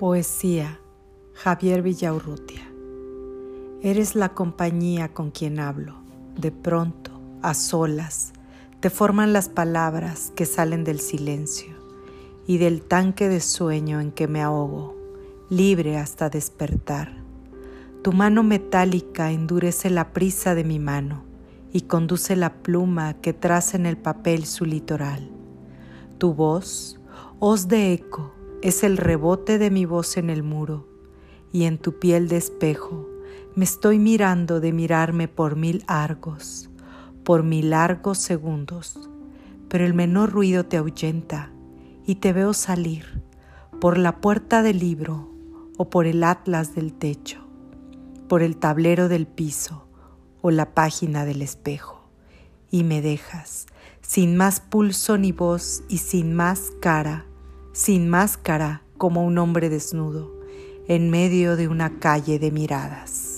Poesía Javier Villaurrutia Eres la compañía con quien hablo. De pronto, a solas, te forman las palabras que salen del silencio y del tanque de sueño en que me ahogo, libre hasta despertar. Tu mano metálica endurece la prisa de mi mano y conduce la pluma que traza en el papel su litoral. Tu voz, hoz de eco, es el rebote de mi voz en el muro, y en tu piel de espejo me estoy mirando de mirarme por mil argos, por mil largos segundos, pero el menor ruido te ahuyenta y te veo salir por la puerta del libro o por el atlas del techo, por el tablero del piso o la página del espejo, y me dejas sin más pulso ni voz y sin más cara sin máscara como un hombre desnudo, en medio de una calle de miradas.